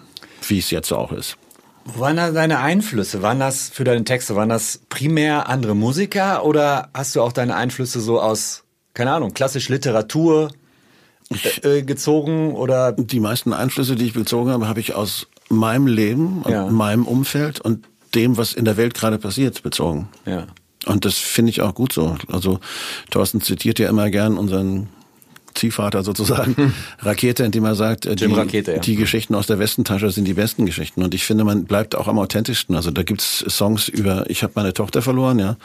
S1: Wie es jetzt auch ist.
S2: Wo waren da deine Einflüsse? Waren das für deine Texte, waren das primär andere Musiker oder hast du auch deine Einflüsse so aus, keine Ahnung, klassisch Literatur äh, gezogen oder
S1: Die meisten Einflüsse, die ich bezogen habe, habe ich aus meinem Leben und
S2: Ja.
S1: meinem Umfeld und dem, was in der Welt gerade passiert, bezogen.
S2: ja.
S1: Und das finde ich auch gut so. Also Thorsten zitiert ja immer gern unseren Ziehvater sozusagen, Rakete, indem er sagt, äh,
S2: Jim
S1: die,
S2: Rakete, ja.
S1: die Geschichten aus der Westentasche sind die besten Geschichten. Und ich finde, man bleibt auch am authentischsten. Also da gibt's Songs über, ich habe meine Tochter verloren, ja,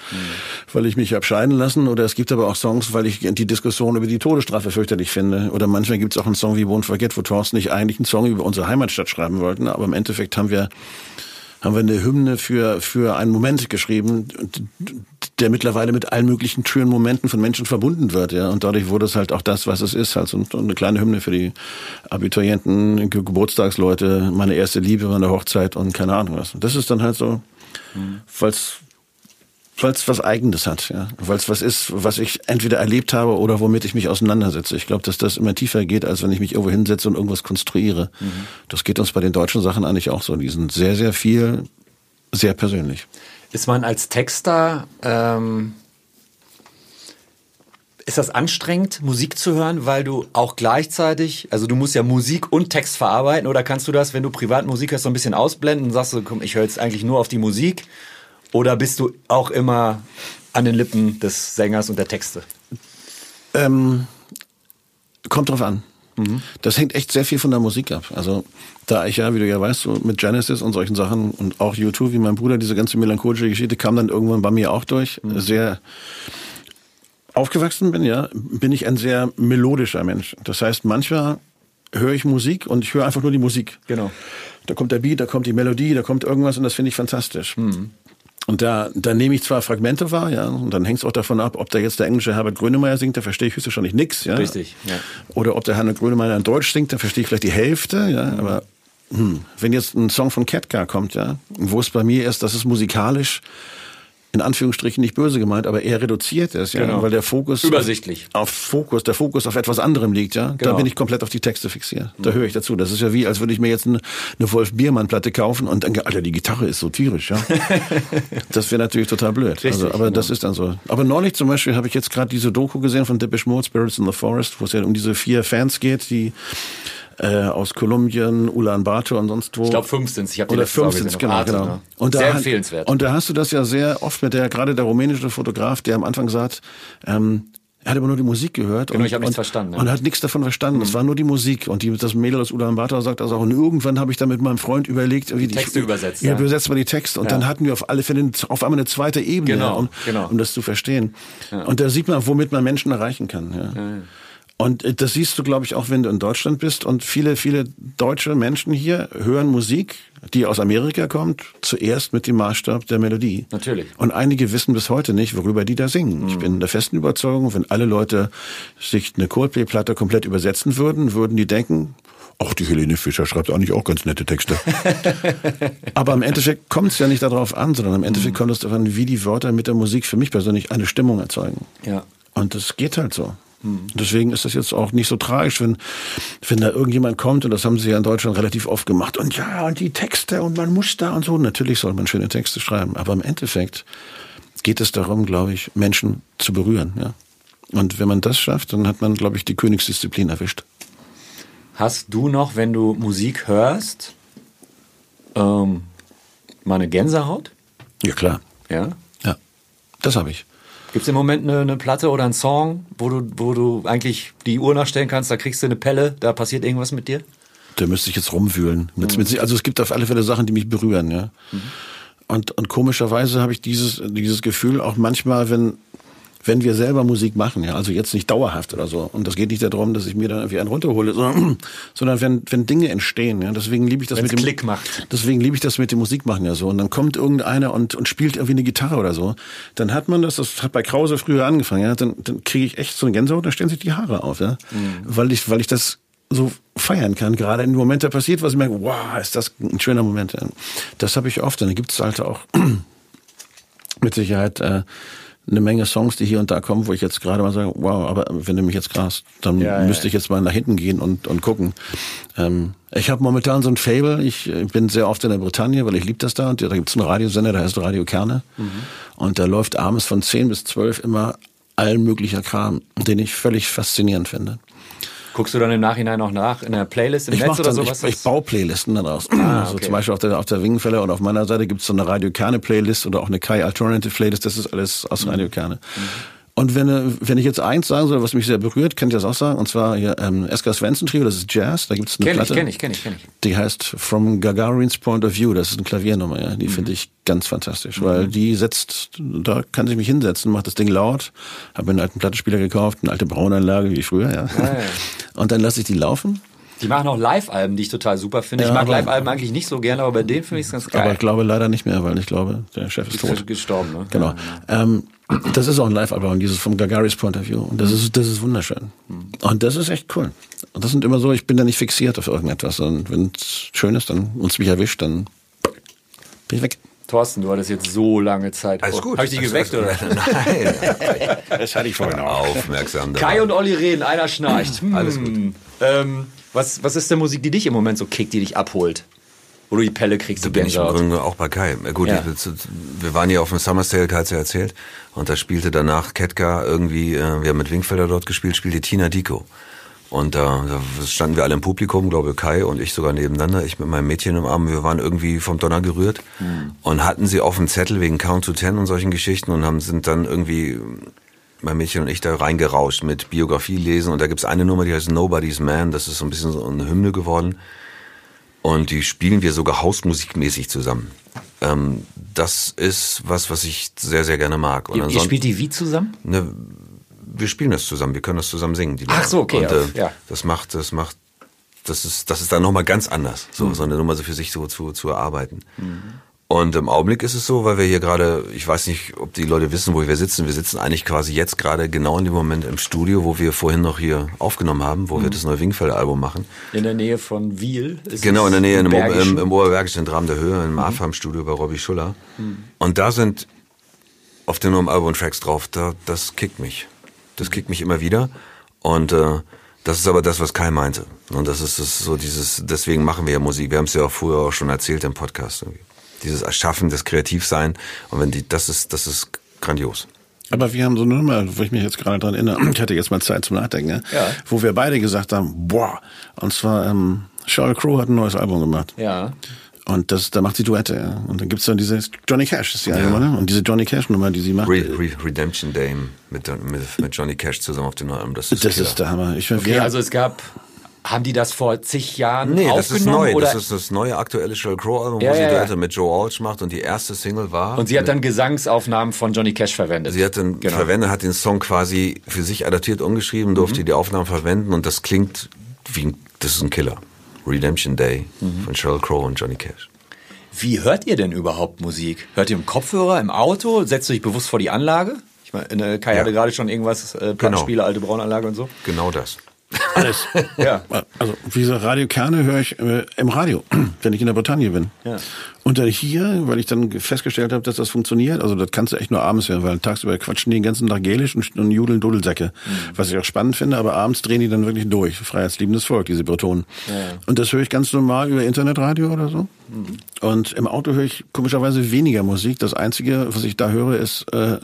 S1: weil ich mich hab scheiden lassen. Oder es gibt aber auch Songs, weil ich die Diskussion über die Todesstrafe fürchterlich finde. Oder manchmal gibt's auch einen Song wie Won't Forget, wo Thorsten nicht eigentlich einen Song über unsere Heimatstadt schreiben wollten, aber im Endeffekt haben wir haben wir eine Hymne für, für einen Moment geschrieben, der mittlerweile mit allen möglichen schönen Momenten von Menschen verbunden wird, ja. Und dadurch wurde es halt auch das, was es ist, halt so eine kleine Hymne für die Abiturienten, Ge- Geburtstagsleute, meine erste Liebe, meine Hochzeit und keine Ahnung was. Und das ist dann halt so, weil's weil es was Eigenes hat, ja. Weil es was ist, was ich entweder erlebt habe oder womit ich mich auseinandersetze. Ich glaube, dass das immer tiefer geht, als wenn ich mich irgendwo hinsetze und irgendwas konstruiere. Das geht uns bei den deutschen Sachen eigentlich auch so. Die sind sehr, sehr viel, sehr persönlich.
S2: Ist man als Texter, ähm, Ist das anstrengend, Musik zu hören, weil du auch gleichzeitig, also du musst ja Musik und Text verarbeiten oder kannst du das, wenn du privat Musik hörst, so ein bisschen ausblenden und sagst, so, komm, ich höre jetzt eigentlich nur auf die Musik? Oder bist du auch immer an den Lippen des Sängers und der Texte?
S1: Ähm, kommt drauf an. Das hängt echt sehr viel von der Musik ab. Also da ich ja, wie du ja weißt, so mit Genesis und solchen Sachen und auch U2, wie mein Bruder, diese ganze melancholische Geschichte kam dann irgendwann bei mir auch durch. Sehr aufgewachsen bin, ja, bin ich ein sehr melodischer Mensch. Das heißt, manchmal höre ich Musik und ich höre einfach nur die Musik.
S2: Genau.
S1: Da kommt der Beat, da kommt die Melodie, da kommt irgendwas und das finde ich fantastisch. Und da, da nehme ich zwar Fragmente wahr, ja, und dann hängt es auch davon ab, ob da jetzt der englische Herbert Grönemeyer singt, da verstehe ich höchstwahrscheinlich nix, ja.
S2: Richtig, ja.
S1: Oder ob der Herbert Grönemeyer in Deutsch singt, da verstehe ich vielleicht die Hälfte, ja, aber hm, wenn jetzt ein Song von Ketka kommt, ja, wo es bei mir ist, dass es musikalisch in Anführungsstrichen nicht böse gemeint, aber eher reduziert ist, ja,
S2: Genau.
S1: weil der Fokus
S2: Übersichtlich.
S1: auf Fokus, der Fokus auf etwas anderem liegt, ja, da
S2: Genau.
S1: bin ich komplett auf die Texte fixiert. Da höre ich dazu. Das ist ja wie, als würde ich mir jetzt eine, eine Wolf Biermann Platte kaufen und denke, Alter, die Gitarre ist so tierisch, ja. *laughs* das wäre natürlich total blöd. also,
S2: Richtig,
S1: aber
S2: genau.
S1: das ist dann so. Aber neulich zum Beispiel habe ich jetzt gerade diese Doku gesehen von Depeche Mode, Spirits in the Forest, wo es ja um diese vier Fans geht, die äh, aus Kolumbien, Ulaanbaatar und sonst wo.
S2: Ich glaube, fünf sind's. Ich habe die
S1: Oder
S2: letzte Mal
S1: 15,
S2: gesehen auf
S1: genau,
S2: Arte,
S1: genau.
S2: ne?
S1: Und da
S2: Sehr empfehlenswert.
S1: Und da hast du das ja sehr oft mit der, gerade der rumänische Fotograf, der am Anfang sagt, ähm, er hat aber nur die Musik gehört.
S2: Genau,
S1: und,
S2: ich hab nichts verstanden, ja. Mhm.
S1: Und hat nichts davon verstanden. Es war nur die Musik. Und die, das Mädel aus Ulaanbaatar sagt das auch. Und irgendwann habe ich dann mit meinem Freund überlegt, wie die
S2: Texte übersetzt,
S1: Ja,
S2: ja.
S1: übersetzt mal die Texte. Und
S2: Ja.
S1: dann hatten wir auf alle Fälle auf einmal eine zweite Ebene,
S2: Genau,
S1: um,
S2: genau.
S1: um das zu verstehen. Und da sieht man, womit man Menschen erreichen kann. Ja. Und äh, das siehst du, glaube ich, auch wenn du in Deutschland bist. Und viele, viele deutsche Menschen hier hören Musik, die aus Amerika kommt, zuerst mit dem Maßstab der Melodie.
S2: Natürlich.
S1: Und einige wissen bis heute nicht, worüber die da singen.
S2: Mhm.
S1: Ich bin der festen Überzeugung, wenn alle Leute sich eine Coldplay-Platte komplett übersetzen würden, würden die denken, ach, die Helene Fischer schreibt eigentlich auch ganz nette Texte. *laughs* Aber im Endeffekt kommt es ja nicht darauf an, sondern im Endeffekt
S2: Mhm.
S1: kommt es darauf an, wie die Wörter mit der Musik für mich persönlich eine Stimmung erzeugen.
S2: Ja.
S1: Und das geht halt so. Deswegen ist das jetzt auch nicht so tragisch, wenn, wenn da irgendjemand kommt, und das haben sie ja in Deutschland relativ oft gemacht, und ja, und die Texte, und man muss da und so. Natürlich soll man schöne Texte schreiben, aber im Endeffekt geht es darum, glaube ich, Menschen zu berühren, ja. Und wenn man das schafft, dann hat man, glaube ich, die Königsdisziplin erwischt.
S2: Hast du noch, wenn du Musik hörst, ähm, mal eine Gänsehaut?
S1: Ja, klar.
S2: Ja.
S1: Ja, das habe ich.
S2: Gibt es im Moment eine, eine Platte oder einen Song, wo du, wo du eigentlich die Uhr nachstellen kannst, da kriegst du eine Pelle, da passiert irgendwas mit dir?
S1: Da müsste ich jetzt rumwühlen. Mit, mit, also es gibt auf alle Fälle Sachen, die mich berühren, ja. Und, und komischerweise habe ich dieses, dieses Gefühl auch manchmal, wenn, wenn wir selber Musik machen, ja, also jetzt nicht dauerhaft oder so. Und das geht nicht darum, dass ich mir dann irgendwie einen runterhole, sondern, *clears throat* sondern wenn, wenn Dinge entstehen, ja. Deswegen liebe ich das
S2: Wenn's
S1: mit dem
S2: Klick macht.
S1: Deswegen liebe ich das mit dem Musikmachen ja so. Und dann kommt irgendeiner und, und spielt irgendwie eine Gitarre oder so. Dann hat man das, das hat bei Krause früher angefangen, ja. Dann, dann kriege ich echt so eine Gänsehaut, dann stellen sich die Haare auf, ja. Weil ich, weil ich das so feiern kann. Gerade in dem Moment, da passiert was, ich merke, wow, ist das ein schöner Moment. Das habe ich oft. Und dann gibt es halt auch *clears throat* mit Sicherheit äh, eine Menge Songs, die hier und da kommen, wo ich jetzt gerade mal sage, wow, aber wenn du mich jetzt grast, dann
S2: Ja,
S1: müsste ich jetzt mal nach hinten gehen und, und gucken. Ähm, ich habe momentan so ein Fable, ich bin sehr oft in der Bretagne, weil ich liebe das da und da gibt's einen Radiosender, der heißt Radio Kerne und da läuft abends von 10 bis 12 immer allen möglicher Kram, den ich völlig faszinierend finde.
S2: Guckst du dann im Nachhinein auch nach in der Playlist im
S1: Ich,
S2: Netz oder
S1: dann,
S2: sowas?
S1: ich, ich baue Playlisten daraus. also
S2: Ah, okay.
S1: zum Beispiel auf der, auf der Wingenfälle und auf meiner Seite gibt's so eine Radio Kerne Playlist oder auch eine Kai Alternative Playlist. Das ist alles aus
S2: Mhm.
S1: Radio Kerne. Und wenn, äh, wenn ich jetzt eins sagen soll, was mich sehr berührt, kann ich das auch sagen. Und zwar hier ähm, Eska Svensson Trio, das ist Jazz. Da gibt's eine
S2: Kenn ich,
S1: Platte.
S2: kenn ich, kenn ich, kenn ich.
S1: Die heißt From Gagarin's Point of View. Das ist eine Klaviernummer, ja. Die
S2: Mhm.
S1: finde ich ganz fantastisch, weil die setzt, da kann ich mich hinsetzen, macht das Ding laut, habe mir einen alten Plattenspieler gekauft, eine alte Braunanlage wie früher, ja.
S2: ja. *laughs*
S1: Und dann lasse ich die laufen.
S2: Die machen auch Live-Alben, die ich total super finde.
S1: Ja,
S2: ich mag Live-Alben eigentlich nicht so gerne, aber bei denen finde ich es ganz geil.
S1: Aber ich glaube leider nicht mehr, weil ich glaube, der Chef ist
S2: ist
S1: tot.
S2: gestorben, ne?
S1: Genau. Ähm, das ist auch ein Live-Album, dieses vom Gagaris Point of View. Und das ist, das ist wunderschön. Und das ist echt cool. Und das sind immer so, ich bin da nicht fixiert auf irgendetwas. Und wenn es schön ist, dann uns mich erwischt, dann bin ich weg.
S2: Thorsten, du hattest jetzt so lange Zeit.
S3: Alles gut.
S2: Hab ich dich geweckt, oder? *laughs*
S3: Nein.
S1: Das hatte ich vorhin auch.
S3: Aufmerksam. dabei.
S2: Kai und Olli reden, einer schnarcht. Hm.
S3: Alles gut.
S2: Ähm, was, was ist der Musik, die dich im Moment so kickt, die dich abholt? wo du die Pelle kriegst.
S3: Da bin ich im Grunde auch bei Kai. Gut, ja. ich, wir waren ja auf dem Summer Sale, Kai hat ja erzählt, und da spielte danach Ketka irgendwie, äh, wir haben mit Wingfelder dort gespielt, spielte Tina Dico. Und da, da standen wir alle im Publikum, glaube Kai und ich sogar nebeneinander, ich mit meinem Mädchen im Arm, wir waren irgendwie vom Donner gerührt mhm. und hatten sie auf dem Zettel wegen Count to Ten und solchen Geschichten und haben sind dann irgendwie mein Mädchen und ich da reingerauscht mit Biografie lesen und da gibt's eine Nummer, die heißt Nobody's Man, das ist so ein bisschen so eine Hymne geworden und die spielen wir sogar hausmusikmäßig zusammen. Ähm, das ist was, was ich sehr, sehr gerne mag.
S2: Und ihr, ihr spielt die wie zusammen?
S3: Ne, wir spielen das zusammen, wir können das zusammen singen.
S2: Ach so, okay.
S3: Und, äh, ja. Das macht, das macht, das ist, das ist dann nochmal ganz anders, so, mhm. so eine Nummer so für sich so zu, zu erarbeiten. Mhm. Und im Augenblick ist es so, weil wir hier gerade, ich weiß nicht, ob die Leute wissen, wo wir sitzen. Wir sitzen eigentlich quasi jetzt gerade genau in dem Moment im Studio, wo wir vorhin noch hier aufgenommen haben, wo mhm. wir das neue Wingfeld-Album machen.
S2: In der Nähe von Wiel?
S3: genau, in der Nähe, im, im, im Oberbergischen Dram der Höhe, im mhm. AFAM-Studio bei Robbie Schuller. Mhm. Und da sind auf dem neuen Album Tracks drauf, da, das kickt mich. Das kickt mich immer wieder. Und äh, das ist aber das, was Kai meinte. Und das ist, das ist so dieses, deswegen machen wir ja Musik. Wir haben es ja auch früher auch schon erzählt im Podcast. Irgendwie. Dieses Erschaffen, das Kreativsein. Und wenn die, das ist, das ist grandios.
S1: Aber wir haben so eine Nummer, wo ich mich jetzt gerade dran erinnere, ich hatte jetzt mal Zeit zum Nachdenken, ne? ja. wo wir beide gesagt haben, boah, und zwar ähm, Sheryl Crow hat ein neues Album gemacht.
S2: Ja.
S1: Und das, da macht sie Duette, ja. Und dann gibt's dann diese Johnny Cash, ist die ja. Nummer, ne? Und diese Johnny Cash Nummer, die sie macht.
S3: Re Re Redemption Day mit, mit, mit Johnny Cash zusammen auf dem neuen Album.
S1: Das ist, das ist der Hammer.
S2: Ich, okay, also es gab haben die das vor zig Jahren nee,
S3: das ist neu. Oder? Das ist das neue aktuelle Sheryl Crow Album, ja, wo sie ja, Duette mit Joe Walsh macht und die erste Single war.
S2: Und sie hat dann Gesangsaufnahmen von Johnny Cash verwendet.
S3: Sie hat dann genau. verwendet, hat den Song quasi für sich adaptiert, umgeschrieben, durfte mhm. die Aufnahmen verwenden und das klingt wie ein, das ist ein Killer. Redemption Day mhm. von Sheryl Crow und Johnny Cash.
S2: Wie hört ihr denn überhaupt Musik? Hört ihr im Kopfhörer, im Auto? Setzt ihr euch bewusst vor die Anlage? Ich meine, Kai ja. hatte gerade schon irgendwas, äh, Plattenspieler, genau. alte Braunanlage und so.
S3: Genau das.
S1: Alles. *laughs* ja. Also, wie gesagt, Radiokerne höre ich äh, im Radio, *clears throat* wenn ich in der Bretagne bin. Ja. Und dann hier, weil ich dann festgestellt habe, dass das funktioniert, also das kannst du echt nur abends hören, weil tagsüber quatschen die den ganzen Tag Gälisch und, und judeln Dudelsäcke. Mhm. Was ich auch spannend finde, aber abends drehen die dann wirklich durch. Freiheitsliebendes Volk, diese Bretonen. Ja. Und das höre ich ganz normal über Internetradio oder so. Mhm. Und im Auto höre ich komischerweise weniger Musik. Das Einzige, was ich da höre, ist... Äh,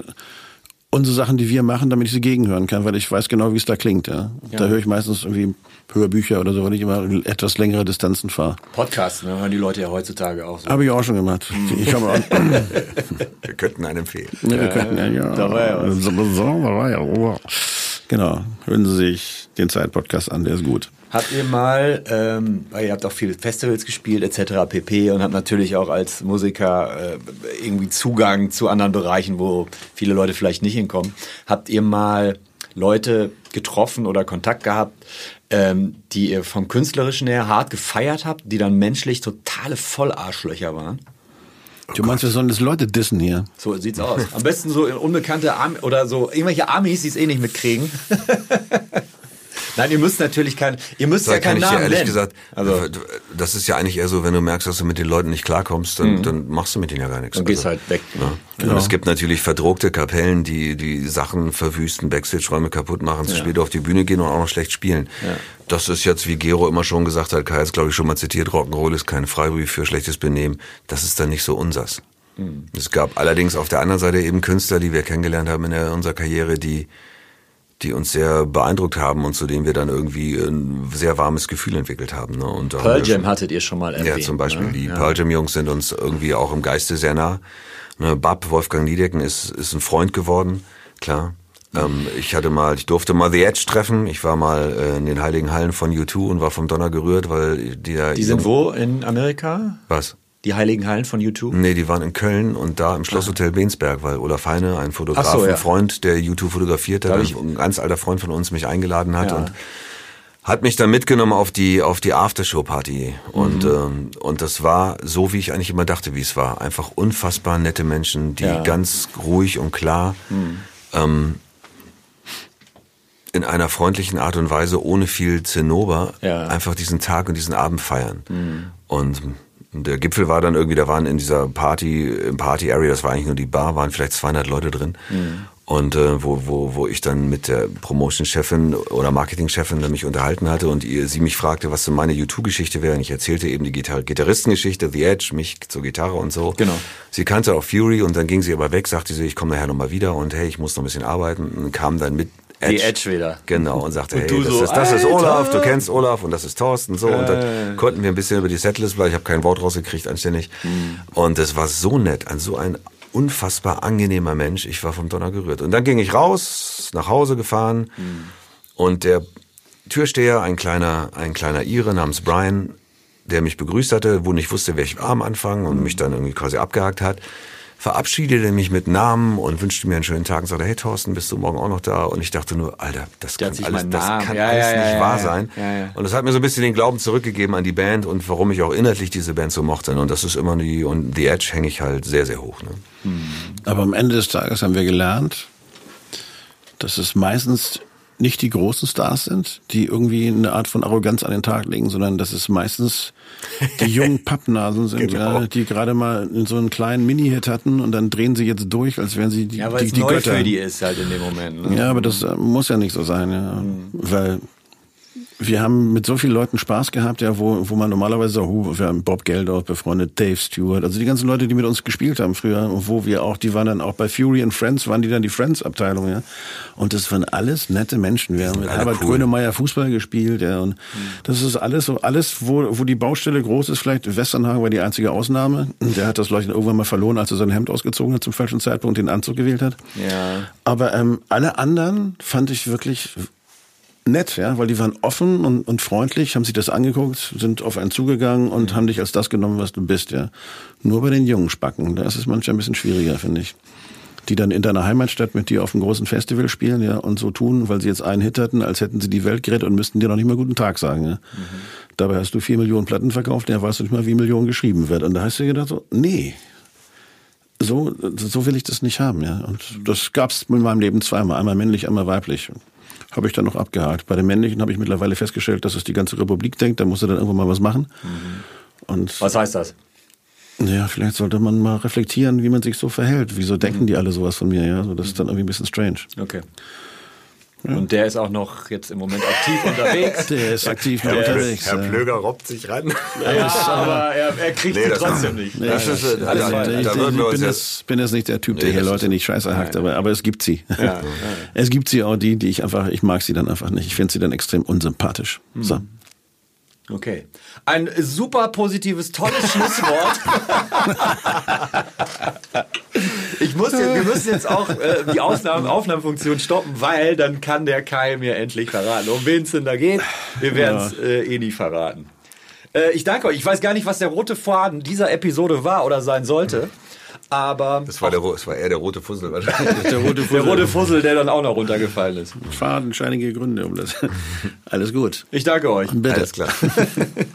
S1: unsere Sachen, die wir machen, damit ich sie gegenhören kann, weil ich weiß genau, wie es da klingt. Ja. ja. Da höre ich meistens irgendwie Hörbücher oder so, weil ich immer etwas längere Distanzen fahre.
S2: Podcasts, ne, hören die Leute ja heutzutage auch so.
S1: Habe ich auch schon gemacht. Mhm. Ich habe auch *laughs*
S3: wir könnten einen empfehlen.
S1: Ja, wir könnten ja, ja. Da war ja was. So. Genau, hören Sie sich den Zeit-Podcast an, der ist gut.
S2: Habt ihr mal, ähm, weil ihr habt auch viele Festivals gespielt etc. pp. und habt natürlich auch als Musiker äh, irgendwie Zugang zu anderen Bereichen, wo viele Leute vielleicht nicht hinkommen. Habt ihr mal Leute getroffen oder Kontakt gehabt, ähm, die ihr vom Künstlerischen her hart gefeiert habt, die dann menschlich totale Vollarschlöcher waren?
S1: Du meinst, wir sollen das Leute dissen hier?
S2: So sieht's aus. Am besten so unbekannte Arme oder so irgendwelche Amis, die es eh nicht mitkriegen. *laughs* Nein, ihr müsst natürlich kein, ihr müsst da ja keinen Namen ehrlich nennen. gesagt,
S3: also das ist ja eigentlich eher so, wenn du merkst, dass du mit den Leuten nicht klarkommst, dann, mhm. dann machst du mit denen ja gar nichts.
S2: Dann gehst also, halt weg.
S3: Ja. Genau. Und es gibt natürlich verdruckte Kapellen, die die Sachen verwüsten, Backstage-Räume kaputt machen, zu ja. spät auf die Bühne gehen und auch noch schlecht spielen. Ja. Das ist jetzt, wie Gero immer schon gesagt hat, Kai hat es glaube ich schon mal zitiert, Rock'n'Roll ist kein Freibrief für schlechtes Benehmen. Das ist dann nicht so unsers. Mhm. Es gab allerdings auf der anderen Seite eben Künstler, die wir kennengelernt haben in der, unserer Karriere, die die uns sehr beeindruckt haben und zu denen wir dann irgendwie ein sehr warmes Gefühl entwickelt haben. Ne? Und
S2: Pearl Jam hattet ihr schon mal erwähnt.
S3: Ja, zum Beispiel.
S2: Ne?
S3: Die ja. Pearl Jam Jungs sind uns irgendwie auch im Geiste sehr nah. Ne, Bab, Wolfgang Niedecken ist, ist ein Freund geworden, klar. Ähm, ich hatte mal, ich durfte mal The Edge treffen. Ich war mal äh, in den Heiligen Hallen von U2 und war vom Donner gerührt, weil die da.
S2: Die sind wo in Amerika?
S3: Was?
S2: Die Heiligen Hallen von YouTube?
S3: Nee, die waren in Köln und da im Schlosshotel Bensberg, weil Olaf Heine, ein Fotograf, so, ja. ein Freund, der YouTube fotografiert hat, ein ganz alter Freund von uns mich eingeladen hat ja. und hat mich dann mitgenommen auf die auf die Aftershow-Party und mhm. ähm, und das war so, wie ich eigentlich immer dachte, wie es war. Einfach unfassbar nette Menschen, die ja. ganz ruhig und klar mhm. ähm, in einer freundlichen Art und Weise, ohne viel Zinnober, ja. einfach diesen Tag und diesen Abend feiern. Mhm. Und der Gipfel war dann irgendwie, da waren in dieser Party, im Party Area, das war eigentlich nur die Bar, waren vielleicht 200 Leute drin. Mhm. Und äh, wo, wo, wo ich dann mit der Promotion-Chefin oder Marketing-Chefin mich unterhalten hatte und ihr, sie mich fragte, was so meine U2-Geschichte wäre. Und ich erzählte eben die Gitar Gitarristengeschichte, The Edge, mich zur Gitarre und so.
S2: Genau.
S3: Sie kannte auch Fury und dann ging sie aber weg, sagte sie, ich komme nachher nochmal wieder und hey, ich muss noch ein bisschen arbeiten. Und kam dann mit
S2: Die Edge wieder.
S3: Genau, und sagte,
S2: Und
S3: hey, das,
S2: so,
S3: ist, das ist! Olaf, du kennst Olaf und das ist Thorsten, so. Und
S2: Äh.
S3: dann konnten wir ein bisschen über die Setlist, weil ich habe kein Wort rausgekriegt anständig.
S2: Hm.
S3: Und es war so nett, an so ein unfassbar angenehmer Mensch. Ich war vom Donner gerührt. Und dann ging ich raus, nach Hause gefahren
S2: Hm.
S3: und der Türsteher, ein kleiner, ein kleiner Ire namens Brian, der mich begrüßt hatte, wo nicht wusste, welchen Arm anfangen und mich dann irgendwie quasi abgehakt hat, verabschiedete mich mit Namen und wünschte mir einen schönen Tag und sagte, hey Thorsten, bist du morgen auch noch da? Und ich dachte nur, Alter, das kann alles, das kann
S2: Ja,
S3: alles
S2: ja, ja,
S3: nicht
S2: ja,
S3: wahr
S2: ja.
S3: sein.
S2: Ja, ja.
S3: Und das hat mir so ein bisschen den Glauben zurückgegeben an die Band und warum ich auch inhaltlich diese Band so mochte. Und das ist immer die, und The Edge hänge ich halt sehr, sehr hoch. Ne?
S1: Aber am Ende des Tages haben wir gelernt, dass es meistens nicht die großen Stars sind, die irgendwie eine Art von Arroganz an den Tag legen, sondern dass es meistens die *laughs* jungen Pappnasen sind,
S3: Genau.
S1: ja, die gerade mal so einen kleinen Mini-Hit hatten und dann drehen sie jetzt durch, als wären sie die,
S2: Ja,
S1: die, die
S2: neu
S1: Götter.
S2: für die ist halt in dem Moment. Ne?
S1: Ja, aber das äh, muss ja nicht so sein, ja. Weil wir haben mit so vielen Leuten Spaß gehabt, ja, wo, wo man normalerweise sagt, huh, wir haben Bob Geldof befreundet, Dave Stewart, also die ganzen Leute, die mit uns gespielt haben früher, und wo wir auch, die waren dann auch bei Fury and Friends, waren die dann die Friends-Abteilung, ja. Und das waren alles nette Menschen. Wir haben mit Albert
S3: cool.
S1: Grönemeyer Fußball gespielt, ja. Und das ist alles so, alles, wo, wo die Baustelle groß ist, vielleicht Westernhagen war die einzige Ausnahme. Der hat das Leuchten irgendwann mal verloren, als er sein Hemd ausgezogen hat zum falschen Zeitpunkt, den Anzug gewählt hat.
S2: Ja.
S1: Aber ähm, alle anderen fand ich wirklich nett, ja, weil die waren offen und, und freundlich, haben sich das angeguckt, sind auf einen zugegangen und haben dich als das genommen, was du bist, ja. Nur bei den jungen Spacken, da ist es manchmal ein bisschen schwieriger, finde ich. Die dann in deiner Heimatstadt mit dir auf einem großen Festival spielen, ja, und so tun, weil sie jetzt einen Hit hatten, als hätten sie die Welt gerettet und müssten dir noch nicht mal guten Tag sagen, ja. Dabei hast du vier Millionen Platten verkauft, ja, weißt du nicht mal, wie Millionen geschrieben wird. Und da hast du dir gedacht so, nee, so, so will ich das nicht haben, ja. Und das gab's in meinem Leben zweimal, einmal männlich, einmal weiblich. Habe ich dann noch abgehakt. Bei den männlichen habe ich mittlerweile festgestellt, dass es die ganze Republik denkt, da muss er dann irgendwann mal was machen. Und
S2: Was heißt das?
S1: ja, vielleicht sollte man mal reflektieren, wie man sich so verhält. Wieso denken die alle sowas von mir, ja? So, das ist dann irgendwie ein bisschen strange.
S2: Okay. Und der ist auch noch jetzt im Moment aktiv *laughs* unterwegs.
S1: Der ist aktiv noch
S2: Der ist-
S1: unterwegs. ja.
S3: Plöger robbt sich ran.
S2: ja, aber er, er kriegt
S3: Nee,
S2: sie trotzdem nicht.
S1: Nee,
S3: Das
S1: ich,
S3: ist, äh,
S1: also,
S3: da- da
S1: ich,
S3: würden wir
S1: ich
S3: uns
S1: bin,
S3: jetzt-
S1: bin jetzt nicht der Typ, der
S3: Nee,
S1: hier
S3: das
S1: Leute nicht scheiße hackt, aber, aber es gibt sie.
S2: Ja, *laughs*
S1: Es gibt sie auch die, die ich einfach, ich mag sie dann einfach nicht. Ich finde sie dann extrem unsympathisch. So.
S2: Okay. Ein super positives, tolles *laughs* Schlusswort. Ich muss jetzt, wir müssen jetzt auch äh, die Aufnahme, *laughs* Aufnahmefunktion stoppen, weil dann kann der Kai mir endlich verraten, um wen es denn da geht. Wir werden es äh, eh nie verraten. Äh, ich danke euch. Ich weiß gar nicht, was der rote Faden dieser Episode war oder sein sollte. Aber
S3: Das war, der, das war eher der rote Fussel wahrscheinlich.
S1: Der rote
S2: der rote Fussel, der dann auch noch runtergefallen ist.
S1: fadenscheinige Gründe um das. *laughs* Alles gut.
S2: Ich danke euch.
S1: Bitte.
S3: Alles klar. *laughs*